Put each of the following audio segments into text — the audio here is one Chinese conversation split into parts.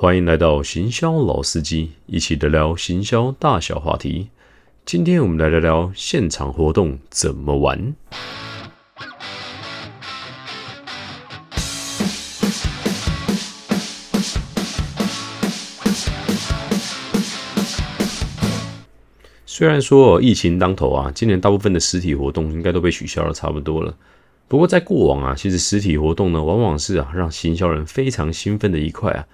欢迎来到行销老司机，一起聊聊行销大小话题。今天我们来聊聊现场活动怎么玩。虽然说疫情当头啊，今年大部分的实体活动应该都被取消了，差不多了。不过在过往啊，其实实体活动呢，往往是啊让行销人非常兴奋的一块啊。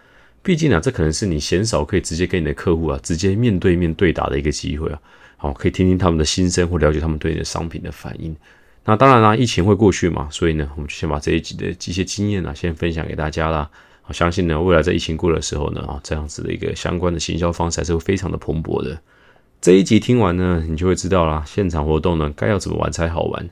毕竟啊，这可能是你鲜少可以直接跟你的客户啊直接面对面对打的一个机会啊。好，可以听听他们的心声，或了解他们对你的商品的反应。那当然啦，疫情会过去嘛，所以呢，我们就先把这一集的一些经验啊，先分享给大家啦。我相信呢，未来在疫情过的时候呢，啊，这样子的一个相关的行销方式还是会非常的蓬勃的。这一集听完呢，你就会知道啦，现场活动呢该要怎么玩才好玩。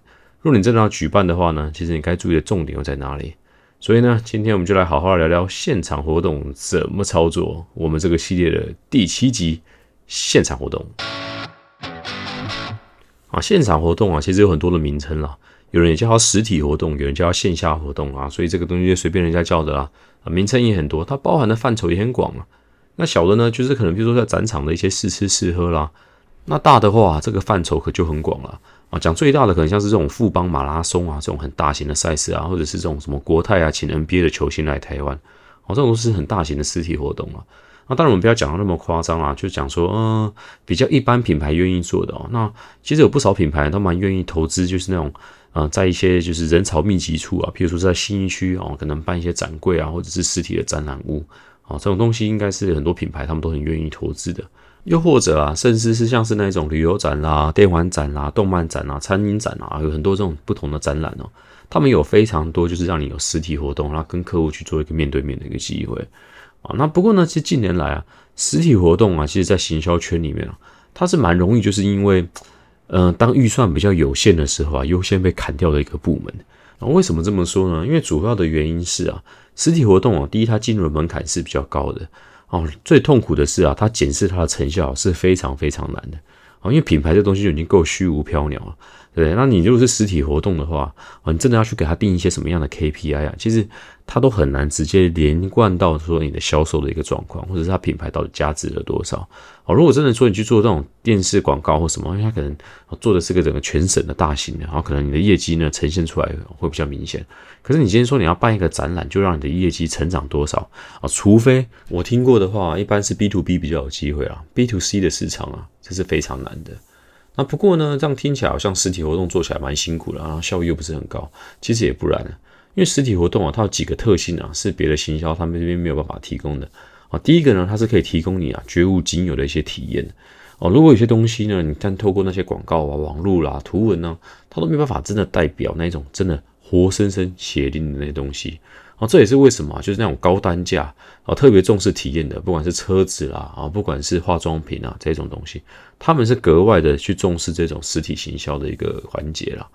如果你真的要举办的话呢，其实你该注意的重点又在哪里？所以呢，今天我们就来好好聊聊现场活动怎么操作。我们这个系列的第七集，现场活动。啊，现场活动啊，其实有很多的名称啦，有人也叫它实体活动，有人叫它线下活动啊，所以这个东西就随便人家叫的啦。啊，名称也很多，它包含的范畴也很广啊。那小的呢，就是可能比如说在展场的一些试吃试喝啦。那大的话，这个范畴可就很广了啊。讲最大的，可能像是这种富邦马拉松啊，这种很大型的赛事啊，或者是这种什么国泰啊，请 NBA 的球星来台湾，哦，这种都是很大型的实体活动啊。那当然我们不要讲到那么夸张啊，就讲说，嗯，比较一般品牌愿意做的哦。那其实有不少品牌都蛮愿意投资，就是那种，呃，在一些就是人潮密集处啊，譬如说在新一区哦，可能办一些展柜啊，或者是实体的展览屋。啊，这种东西应该是很多品牌他们都很愿意投资的，又或者啊，甚至是像是那种旅游展啦、电玩展啦、动漫展啦、餐饮展啊，有很多这种不同的展览哦。他们有非常多就是让你有实体活动，然后跟客户去做一个面对面的一个机会啊。那不过呢，其实近年来啊，实体活动啊，其实在行销圈里面啊，它是蛮容易，就是因为，嗯，当预算比较有限的时候啊，优先被砍掉的一个部门。那为什么这么说呢？因为主要的原因是啊。实体活动啊，第一，它进入的门槛是比较高的哦。最痛苦的是啊，它检视它的成效是非常非常难的哦。因为品牌这东西就已经够虚无缥缈了。对，那你如果是实体活动的话，啊，你真的要去给他定一些什么样的 KPI 啊？其实他都很难直接连贯到说你的销售的一个状况，或者是他品牌到底价值了多少。哦，如果真的说你去做这种电视广告或什么，因为他可能做的是个整个全省的大型的，然后可能你的业绩呢呈现出来会比较明显。可是你今天说你要办一个展览，就让你的业绩成长多少啊？除非我听过的话，一般是 B to B 比较有机会啊，B to C 的市场啊，这是非常难的。那不过呢，这样听起来好像实体活动做起来蛮辛苦的，然后效益又不是很高。其实也不然，因为实体活动啊，它有几个特性啊，是别的行销他们这边没有办法提供的啊。第一个呢，它是可以提供你啊绝无仅有的一些体验哦。如果有些东西呢，你看透过那些广告啊、网络啦、图文呢，它都没办法真的代表那种真的活生生血淋的那些东西。啊，这也是为什么，就是那种高单价啊，特别重视体验的，不管是车子啦，啊，不管是化妆品啊这种东西，他们是格外的去重视这种实体行销的一个环节啦。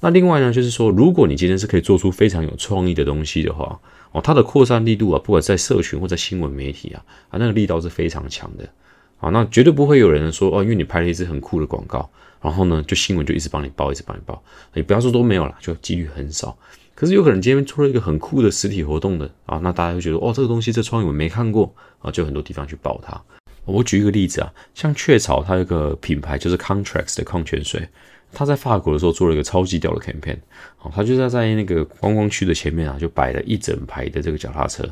那另外呢，就是说，如果你今天是可以做出非常有创意的东西的话，哦，它的扩散力度啊，不管在社群或在新闻媒体啊，啊，那个力道是非常强的。啊，那绝对不会有人说哦，因为你拍了一支很酷的广告，然后呢，就新闻就一直帮你报，一直帮你报，你不要说都没有了，就几率很少。可是有可能今天出了一个很酷的实体活动的啊，那大家会觉得哦，这个东西这创意我没看过啊，就很多地方去报它。我举一个例子啊，像雀巢它有个品牌就是 Contrax 的矿泉水，它在法国的时候做了一个超级屌的 campaign，哦，它就在在那个观光区的前面啊，就摆了一整排的这个脚踏车，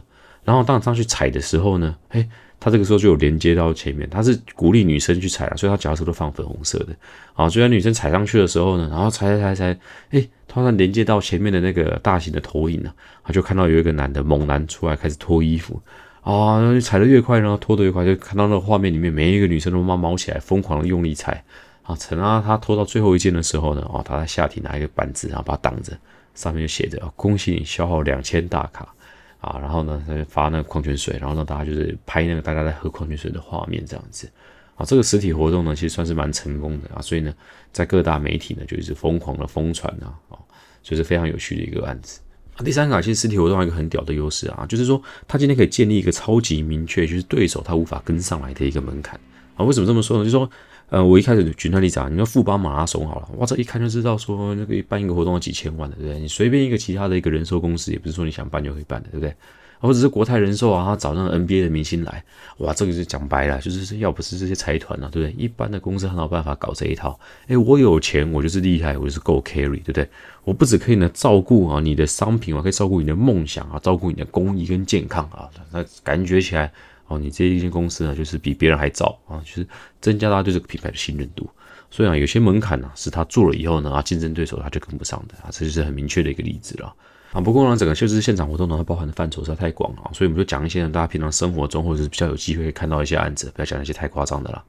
然后当上去踩的时候呢，嘿。他这个时候就有连接到前面，他是鼓励女生去踩啊，所以他脚踏车都放粉红色的啊。就在女生踩上去的时候呢，然后踩踩踩踩，哎，突然连接到前面的那个大型的投影呢，他就看到有一个男的猛男出来开始脱衣服啊，然后踩得越快然后，脱得越快，就看到那个画面里面每一个女生都冒冒起来，疯狂的用力踩啊。等到他拖到最后一件的时候呢，哦，他在下体拿一个板子，然后把它挡着，上面就写着恭喜你消耗两千大卡。啊，然后呢，他就发那个矿泉水，然后让大家就是拍那个大家在喝矿泉水的画面这样子。啊，这个实体活动呢，其实算是蛮成功的啊，所以呢，在各大媒体呢就一直疯狂的疯传啊，啊，所以是非常有趣的一个案子。啊，第三个，其实实体活动还有一个很屌的优势啊，就是说他今天可以建立一个超级明确，就是对手他无法跟上来的一个门槛啊。为什么这么说呢？就是说。呃，我一开始举那例子啊，你说富邦马拉松好了，哇，这一看就知道说那个办一个活动要几千万的，对不对？你随便一个其他的一个人寿公司，也不是说你想办就可以办的，对不对？或者是国泰人寿啊，他找那 NBA 的明星来，哇，这个就讲白了，就是要不是这些财团啊，对不对？一般的公司很有办法搞这一套。哎，我有钱，我就是厉害，我就是够 carry，对不对？我不只可以呢照顾啊你的商品，我可以照顾你的梦想啊，照顾你的公益跟健康啊，那感觉起来哦，你这一间公司呢，就是比别人还早啊，就是增加大家对这个品牌的信任度。所以啊，有些门槛呢，是他做了以后呢，啊，竞争对手他就跟不上的啊，这就是很明确的一个例子了啊。不过呢，整个就是现场活动呢，它包含的范畴实在太广了，所以我们就讲一些大家平常生活中或者是比较有机会看到一些案子，不要讲那些太夸张的了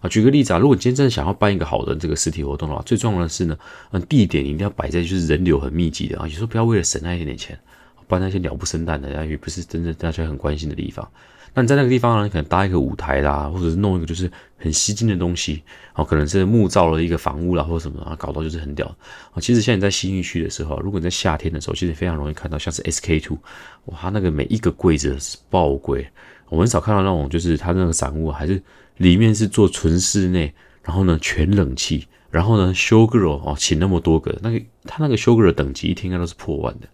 啊。举个例子啊，如果你今天真的想要办一个好的这个实体活动的话，最重要的是呢，嗯，地点一定要摆在就是人流很密集的啊，有时候不要为了省那一点点钱，办那些鸟不生蛋的，也不是真正大家很关心的地方。那你在那个地方呢？你可能搭一个舞台啦，或者是弄一个就是很吸睛的东西，哦可能是木造了一个房屋啦，或者什么啊，搞到就是很屌啊。其实现在在新义区的时候，如果你在夏天的时候，其实非常容易看到像是 SK two，哇，它那个每一个柜子是爆贵，我很少看到那种就是它那个展物还是里面是做纯室内，然后呢全冷气，然后呢 show girl 哦，请那么多个，那个他那个 show girl 等级一天应该都是破万的。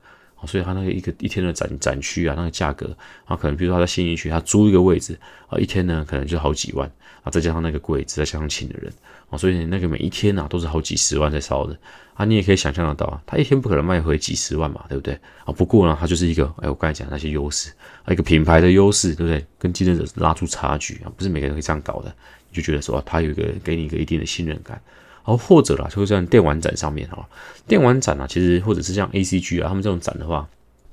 所以他那个一个一天的展展区啊，那个价格啊，可能比如说他在新义区，他租一个位置啊，一天呢可能就好几万啊，再加上那个柜子，再加上请的人啊，所以那个每一天呐都是好几十万在烧的啊，你也可以想象得到啊，他一天不可能卖回几十万嘛，对不对啊？不过呢，他就是一个哎，我刚才讲那些优势啊，一个品牌的优势，对不对？跟竞争者拉出差距啊，不是每个人会这样搞的，你就觉得说他有一个给你一个一定的信任感。然后或者啦，就像电玩展上面哈，电玩展啊，其实或者是像 A C G 啊，他们这种展的话，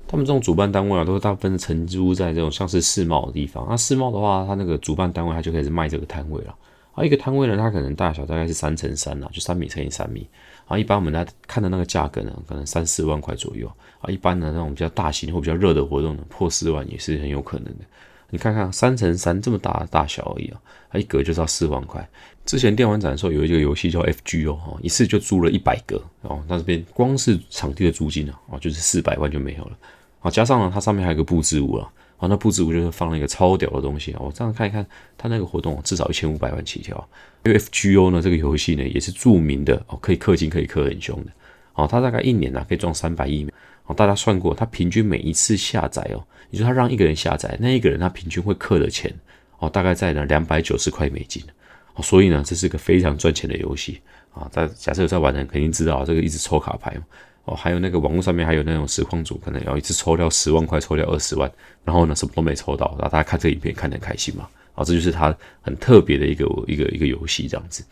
他们这种主办单位啊，都是大部分是承租在这种像是世贸的地方。那世贸的话，它那个主办单位它就开始卖这个摊位了。啊，一个摊位呢，它可能大小大概是三乘三啊，就三米乘以三米。啊，一般我们来看的那个价格呢，可能三四万块左右。啊，一般的那种比较大型或比较热的活动呢，破四万也是很有可能的。你看看三乘三这么大的大小而已啊，它一格就是要四万块。之前电玩展的时候有一个游戏叫 FGO 哈，一次就租了一百个哦，那这边光是场地的租金啊，哦就是四百万就没有了。啊，加上呢，它上面还有个布置物啊，啊那布置物就是放了一个超屌的东西啊。我这样看一看，它那个活动至少一千五百万起跳。因为 FGO 呢这个游戏呢也是著名的哦，可以氪金可以氪很凶的。哦，它大概一年呢可以赚三百亿美。大家算过，他平均每一次下载哦。你说他让一个人下载，那一个人他平均会氪的钱哦，大概在呢两百九十块美金哦，所以呢这是个非常赚钱的游戏啊。在假设有在玩的人肯定知道这个一直抽卡牌哦，还有那个网络上面还有那种实况组，可能要一次抽掉十万块，抽掉二十万，然后呢什么都没抽到，然后大家看这个影片看得开心嘛？啊，这就是他很特别的一个一个一个游戏这样子。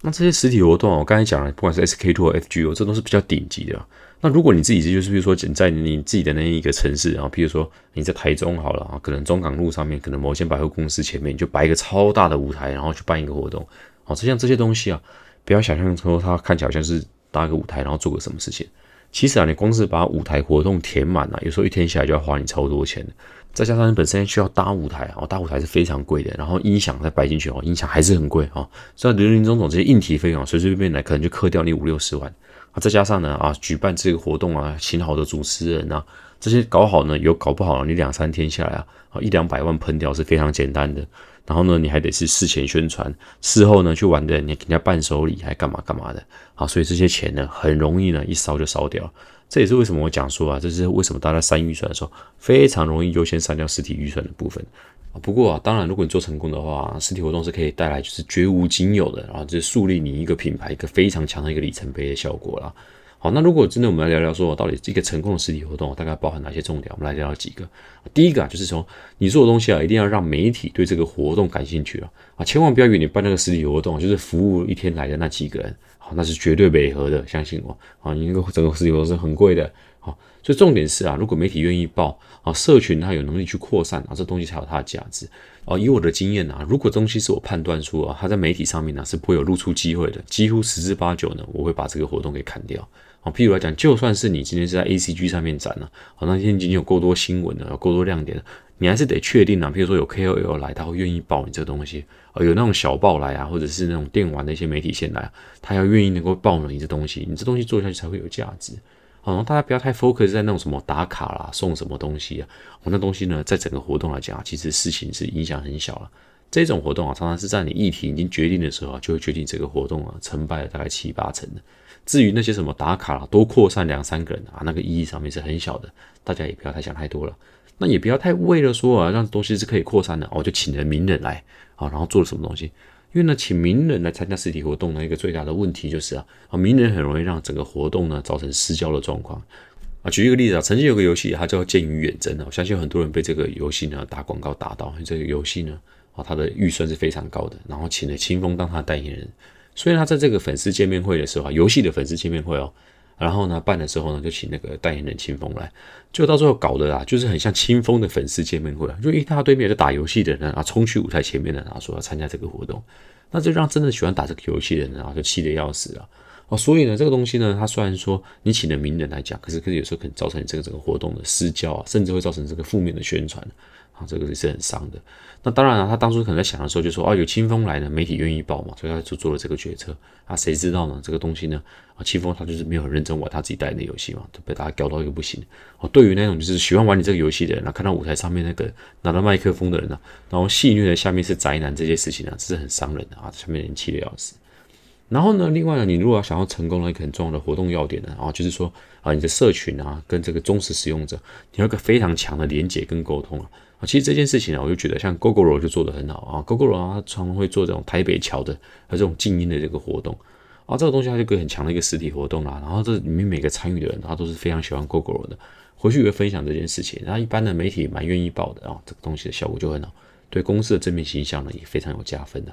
那这些实体活动我刚才讲了，不管是 SK Two 或 FGO，这都是比较顶级的。那如果你自己就是，比如说你在你自己的那一个城市，然后比如说你在台中好了啊，可能中港路上面，可能某些百货公司前面，你就摆一个超大的舞台，然后去办一个活动，好，就像这些东西啊，不要想象说它看起来好像是搭个舞台，然后做个什么事情。其实啊，你光是把舞台活动填满了，有时候一天下来就要花你超多钱。再加上你本身需要搭舞台啊，搭舞台是非常贵的，然后音响再摆进去哦，音响还是很贵啊。所以林林总总这些硬体费用，随随便便来可能就克掉你五六十万。啊，再加上呢，啊，举办这个活动啊，请好的主持人啊，这些搞好呢，有搞不好，你两三天下来啊，啊，一两百万喷掉是非常简单的。然后呢，你还得是事前宣传，事后呢去玩的，你给人家伴手礼，还干嘛干嘛的。啊，所以这些钱呢，很容易呢一烧就烧掉。这也是为什么我讲说啊，这是为什么大家删预算的时候，非常容易优先删掉实体预算的部分。不过啊，当然，如果你做成功的话，实体活动是可以带来就是绝无仅有的，然后就是树立你一个品牌一个非常强的一个里程碑的效果了。好，那如果真的我们来聊聊说，到底一个成功的实体活动大概包含哪些重点？我们来聊聊几个。第一个啊，就是说你做的东西啊，一定要让媒体对这个活动感兴趣啊啊，千万不要以为你办那个实体活动就是服务一天来的那几个人，那是绝对违和的，相信我啊，你那个整个实体活动是很贵的。好，所以重点是啊，如果媒体愿意报啊，社群它有能力去扩散啊，这东西才有它的价值啊。以我的经验啊，如果东西是我判断出啊，它在媒体上面呢是不会有露出机会的，几乎十之八九呢，我会把这个活动给砍掉。譬如来讲，就算是你今天是在 A C G 上面展了，好，那天已经有够多新闻了，有够多亮点了，你还是得确定啊。譬如说有 K O L 来，他会愿意报你这个东西啊，有那种小报来啊，或者是那种电玩的一些媒体线来，他要愿意能够报你这东西，你这东西做下去才会有价值。好，大家不要太 focus 在那种什么打卡啦、送什么东西啊，我那东西呢，在整个活动来讲，其实事情是影响很小了。这种活动啊，常常是在你议题已经决定的时候啊，就会决定这个活动啊成败了大概七八成的。至于那些什么打卡，多扩散两三个人啊，那个意义上面是很小的，大家也不要太想太多了。那也不要太为了说啊，让东西是可以扩散的，哦，就请了名人来啊，然后做了什么东西？因为呢，请名人来参加实体活动呢，一个最大的问题就是啊，啊，名人很容易让整个活动呢造成失焦的状况啊。举一个例子啊，曾经有个游戏，它叫《剑与远征》啊，我相信很多人被这个游戏呢打广告打到，这个游戏呢啊，它的预算是非常高的，然后请了清风当他的代言人，所以他在这个粉丝见面会的时候啊，游戏的粉丝见面会哦。然后呢，办的时候呢，就请那个代言人清风来，就到最后搞的啊，就是很像清风的粉丝见面会，就一大堆面在打游戏的人啊，冲去舞台前面的，然后说要参加这个活动，那就让真的喜欢打这个游戏的人啊，就气得要死啊！哦，所以呢，这个东西呢，它虽然说你请了名人来讲，可是可是有时候可能造成你这个整个活动的失焦啊，甚至会造成这个负面的宣传。啊，这个也是很伤的。那当然了，他当初可能在想的时候就说，啊，有清风来了，媒体愿意报嘛，所以他就做了这个决策。啊，谁知道呢？这个东西呢，啊，清风他就是没有很认真玩他自己代言的游戏嘛，就被大家搞到一个不行。哦，对于那种就是喜欢玩你这个游戏的人，啊，看到舞台上面那个拿着麦克风的人呢，然后戏谑的下面是宅男这些事情呢，这是很伤人的啊，下面人气的要死。然后呢，另外呢，你如果要想要成功的一个很重要的活动要点呢，啊，就是说啊，你的社群啊，跟这个忠实使用者，你有个非常强的连接跟沟通啊。其实这件事情呢，我就觉得像 GoGoRo 就做得很好啊，GoGoRo 啊，常常会做这种台北桥的和这种静音的这个活动啊，这个东西它就个很强的一个实体活动啦。然后这里面每个参与的人，他都是非常喜欢 GoGoRo 的，回去也会分享这件事情。然后一般的媒体蛮愿意报的啊，这个东西的效果就很好，对公司的正面形象呢也非常有加分的。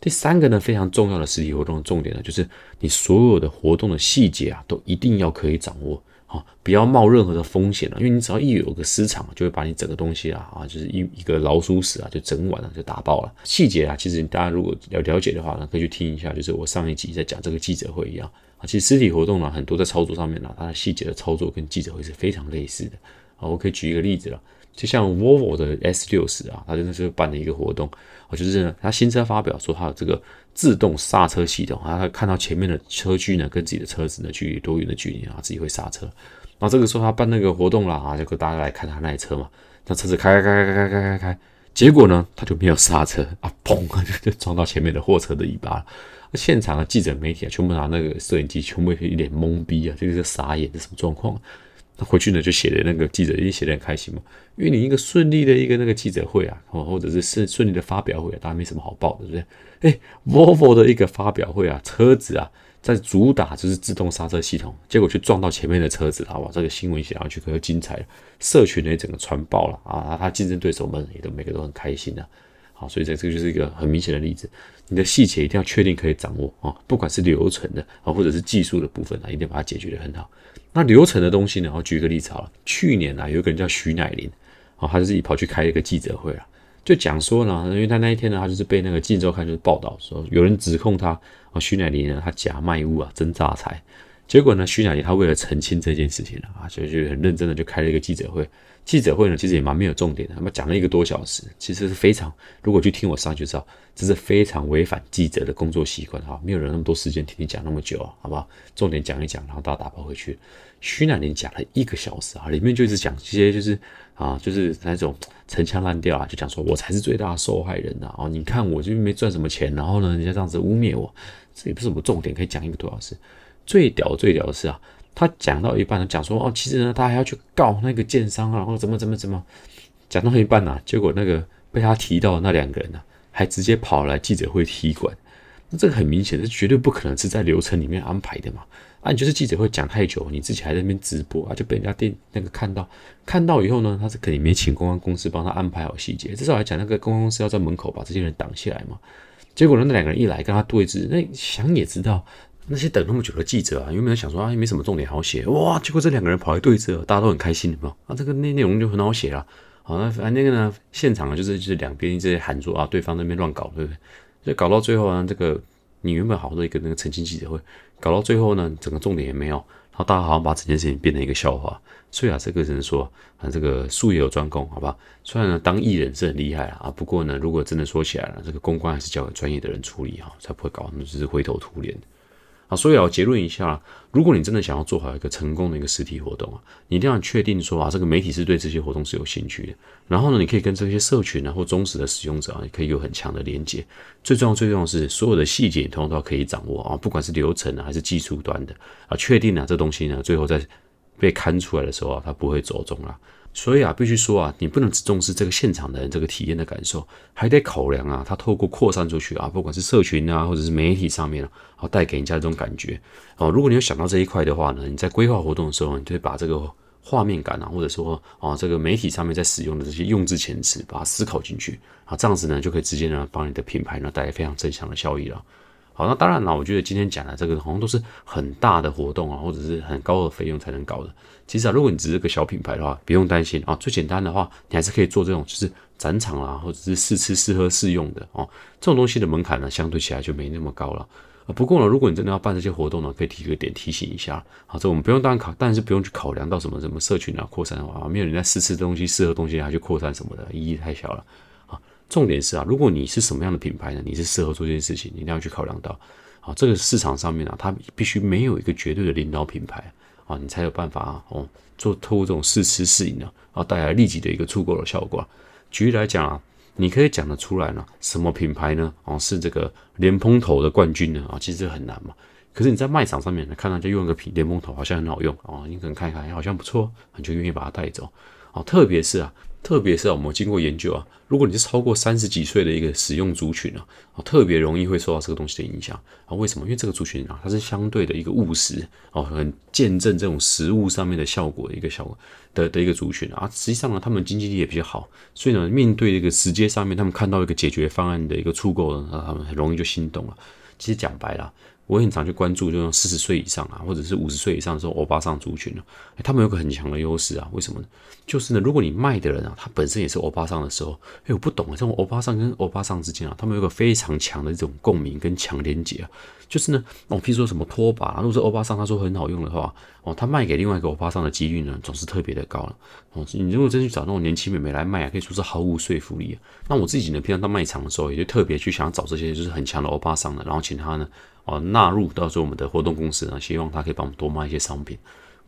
第三个呢，非常重要的实体活动的重点呢，就是你所有的活动的细节啊，都一定要可以掌握。不要冒任何的风险了，因为你只要一有个失常，就会把你整个东西啊啊，就是一一个老鼠屎啊，就整晚了就打爆了。细节啊，其实大家如果要了解的话呢，可以去听一下，就是我上一集在讲这个记者会一样啊。其实实体活动呢，很多在操作上面呢，它的细节的操作跟记者会是非常类似的啊。我可以举一个例子了，就像 Volvo 的 S 六十啊，它真的是办了一个活动啊，就是它新车发表说它有这个自动刹车系统啊，它看到前面的车距呢跟自己的车子呢距离多远的距离啊，自己会刹车。然后这个时候他办那个活动了啊，就给大家来看他那台车嘛。那车子开开开开开开开开，结果呢他就没有刹车啊，砰就 就撞到前面的货车的尾巴。现场的记者媒体啊，全部拿那个摄影机，全部一脸懵逼啊，这个是傻眼，这什么状况？那回去呢就写的那个记者也写的很开心嘛，因为你一个顺利的一个那个记者会啊，或者是顺顺利的发表会啊，当然没什么好报的，对不对？哎，Volvo 的一个发表会啊，车子啊。在主打就是自动刹车系统，结果去撞到前面的车子，好吧，这个新闻写上去可就精彩了，社群呢整个传爆了啊，他竞争对手们也都每个都很开心的，好，所以这这个就是一个很明显的例子，你的细节一定要确定可以掌握啊，不管是流程的啊，或者是技术的部分啊，一定把它解决的很好。那流程的东西呢，我举一个例子好了，去年啊，有一个人叫徐乃麟，啊，他就自己跑去开一个记者会啊。就讲说呢，因为他那一天呢，他就是被那个《荆州刊》就是报道说，有人指控他啊，徐乃麟呢，他假卖物啊，真诈财。结果呢，徐乃麟他为了澄清这件事情啊，就就很认真的就开了一个记者会。记者会呢，其实也蛮没有重点的，他们讲了一个多小时，其实是非常，如果去听我上去就知道，这是非常违反记者的工作习惯哈，没有人那么多时间听你讲那么久，好不好？重点讲一讲，然后大家打包回去。徐乃麟讲了一个小时啊，里面就是讲这些，就是啊，就是那种陈腔滥调啊，就讲说我才是最大的受害人呐，哦，你看我就没赚什么钱，然后呢，人家这样子污蔑我，这也不是什么重点，可以讲一个多小时。最屌最屌的是啊。他讲到一半呢，讲说哦，其实呢，他还要去告那个建商啊，然后怎么怎么怎么，讲到一半呢，结果那个被他提到的那两个人呢，还直接跑来记者会踢馆。那这个很明显，是绝对不可能是在流程里面安排的嘛。啊，你就是记者会讲太久，你自己还在那边直播啊，就被人家电那个看到，看到以后呢，他是肯定没请公关公司帮他安排好细节，至少来讲，那个公关公司要在门口把这些人挡下来嘛。结果呢，那两个人一来跟他对峙，那想也知道。那些等那么久的记者啊，有没有想说啊，没什么重点好写哇？结果这两个人跑来对峙，大家都很开心，有没有？啊，这个内内容就很好写了。好，那反正那个呢，现场啊，就是就是两边一直喊说啊，对方那边乱搞，对不对？所以搞到最后呢，这个你原本好多一个那个澄清记者会，搞到最后呢，整个重点也没有，然后大家好像把整件事情变成一个笑话。所以啊，这个只能说啊，这个术业有专攻，好吧？虽然呢，当艺人是很厉害啊，不过呢，如果真的说起来了，这个公关还是交给专业的人处理哈，才不会搞那么就是灰头土脸。啊，所以要结论一下，如果你真的想要做好一个成功的一个实体活动啊，你一定要确定说啊，这个媒体是对这些活动是有兴趣的。然后呢，你可以跟这些社群啊或忠实的使用者啊，也可以有很强的连接。最重要、最重要的是，所有的细节你通通都可以掌握啊，不管是流程啊还是技术端的啊，确定啊这东西呢，最后在被看出来的时候啊，它不会走中了。所以啊，必须说啊，你不能只重视这个现场的人这个体验的感受，还得考量啊，它透过扩散出去啊，不管是社群啊，或者是媒体上面啊，带给人家这种感觉哦。如果你有想到这一块的话呢，你在规划活动的时候，你就会把这个画面感啊，或者说啊，这个媒体上面在使用的这些用字遣词，把它思考进去啊，这样子呢，就可以直接呢，帮你的品牌呢带来非常正向的效益了。好，那当然了，我觉得今天讲的这个好像都是很大的活动啊，或者是很高的费用才能搞的。其实啊，如果你只是个小品牌的话，不用担心啊。最简单的话，你还是可以做这种就是展场啊，或者是试吃、试喝、试用的哦。这种东西的门槛呢，相对起来就没那么高了。不过呢，如果你真的要办这些活动呢，可以提个点提醒一下。好，这我们不用当考，但是不用去考量到什么什么社群啊扩散啊，没有人在试吃东西、试喝东西还去扩散什么的，意义太小了。重点是啊，如果你是什么样的品牌呢？你是适合做这件事情，你一定要去考量到。啊，这个市场上面啊，它必须没有一个绝对的领导品牌啊，你才有办法啊，哦，做透过这种试吃试饮呢，啊，带来立即的一个出购的效果。举例来讲啊，你可以讲得出来呢，什么品牌呢？哦，是这个莲蓬头的冠军呢？啊，其实很难嘛。可是你在卖场上面呢，看到就用一个品莲蓬头，好像很好用啊，你可能看一看，好像不错，你就愿意把它带走。啊，特别是啊。特别是我们经过研究啊，如果你是超过三十几岁的一个使用族群啊，啊，特别容易会受到这个东西的影响啊。为什么？因为这个族群啊，它是相对的一个务实哦，很见证这种实物上面的效果的一个效果的的一个族群啊。实际上呢，他们经济力也比较好，所以呢，面对这个时间上面，他们看到一个解决方案的一个出购呢，他们很容易就心动了。其实讲白了。我很常去关注这种四十岁以上啊，或者是五十岁以上的时候欧巴桑族群呢，他们有个很强的优势啊，为什么呢？就是呢，如果你卖的人啊，他本身也是欧巴桑的时候，哎，我不懂啊，这种欧巴桑跟欧巴桑之间啊，他们有个非常强的这种共鸣跟强连接啊，就是呢，哦，譬如说什么拖把，如果是欧巴桑他说很好用的话，哦，他卖给另外一个欧巴桑的几率呢，总是特别的高了。哦，你如果真去找那种年轻美眉来卖啊，可以说是毫无说服力啊。那我自己呢，平常到卖场的时候，也就特别去想找这些就是很强的欧巴桑的，然后请他呢。哦，纳入到时候我们的活动公司呢，希望他可以帮我们多卖一些商品。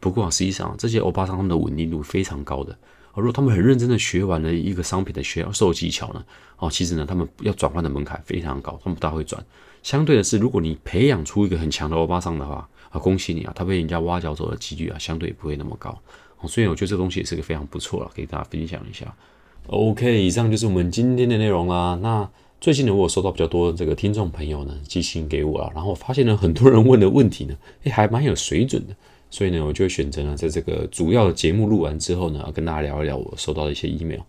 不过啊，实际上这些欧巴桑他们的稳定度非常高的。如果他们很认真的学完了一个商品的销售技巧呢，哦，其实呢，他们要转换的门槛非常高，他们不大会转。相对的是，如果你培养出一个很强的欧巴桑的话，啊，恭喜你啊，他被人家挖角走的几率啊，相对不会那么高。哦，所以我觉得这东西也是个非常不错了，给大家分享一下。OK，以上就是我们今天的内容啦。那。最近呢，我有收到比较多的这个听众朋友呢寄信给我啊，然后我发现呢，很多人问的问题呢，诶，还蛮有水准的，所以呢，我就选择呢，在这个主要的节目录完之后呢，跟大家聊一聊我收到的一些 email。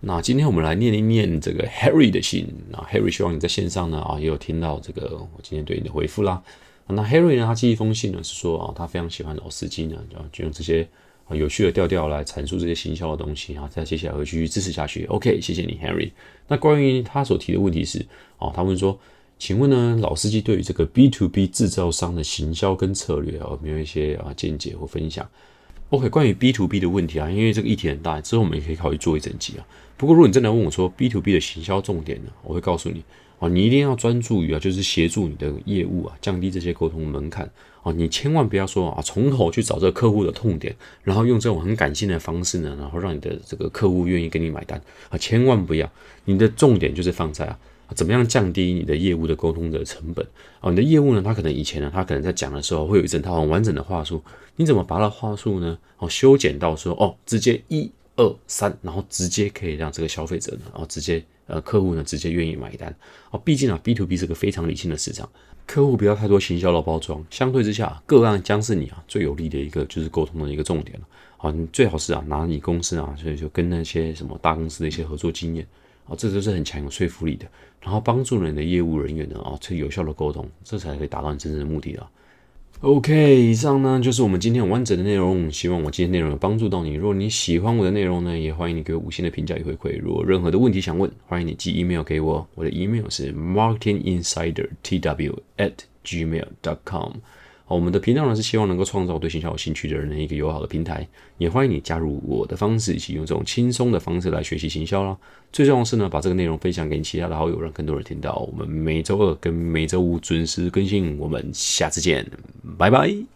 那今天我们来念一念这个 Harry 的信啊，Harry 希望你在线上呢啊，也有听到这个我今天对你的回复啦。那 Harry 呢，他寄一封信呢，是说啊，他非常喜欢老司机呢，就用这些。啊，有趣的调调来阐述这些行销的东西啊，再接下来会继续支持下去。OK，谢谢你，Harry。那关于他所提的问题是，哦，他问说，请问呢，老司机对于这个 B to B 制造商的行销跟策略啊，有没有一些啊见解或分享？OK，关于 B to B 的问题啊，因为这个议题很大，之后我们也可以考虑做一整集啊。不过如果你真的问我说 B to B 的行销重点呢，我会告诉你，啊，你一定要专注于啊，就是协助你的业务啊，降低这些沟通门槛。啊，你千万不要说啊，从头去找这个客户的痛点，然后用这种很感性的方式呢，然后让你的这个客户愿意给你买单啊，千万不要。你的重点就是放在啊，怎么样降低你的业务的沟通的成本哦。你的业务呢，他可能以前呢，他可能在讲的时候会有一整套很完整的话术，你怎么把他话术呢，哦，修剪到说哦，直接一二三，然后直接可以让这个消费者呢，然后直接呃客户呢，直接愿意买单哦。毕竟啊，B to B 是个非常理性的市场。客户不要太多行销的包装，相对之下，个案将是你啊最有利的一个就是沟通的一个重点了。好，你最好是啊拿你公司啊，所以就跟那些什么大公司的一些合作经验，啊，这都是很强有说服力的。然后帮助你的业务人员呢啊，去有效的沟通，这才可以达到你真正的目的了。OK，以上呢就是我们今天完整的内容。希望我今天内容有帮助到你。如果你喜欢我的内容呢，也欢迎你给我五星的评价与回馈。如果任何的问题想问，欢迎你寄 email 给我。我的 email 是 marketinginsidertw@gmail.com。我们的频道呢是希望能够创造对行销有兴趣的人的一个友好的平台，也欢迎你加入我的方式，一起用这种轻松的方式来学习行销啦。最重要的是呢，把这个内容分享给你其他的好友，让更多人听到。我们每周二跟每周五准时更新，我们下次见，拜拜。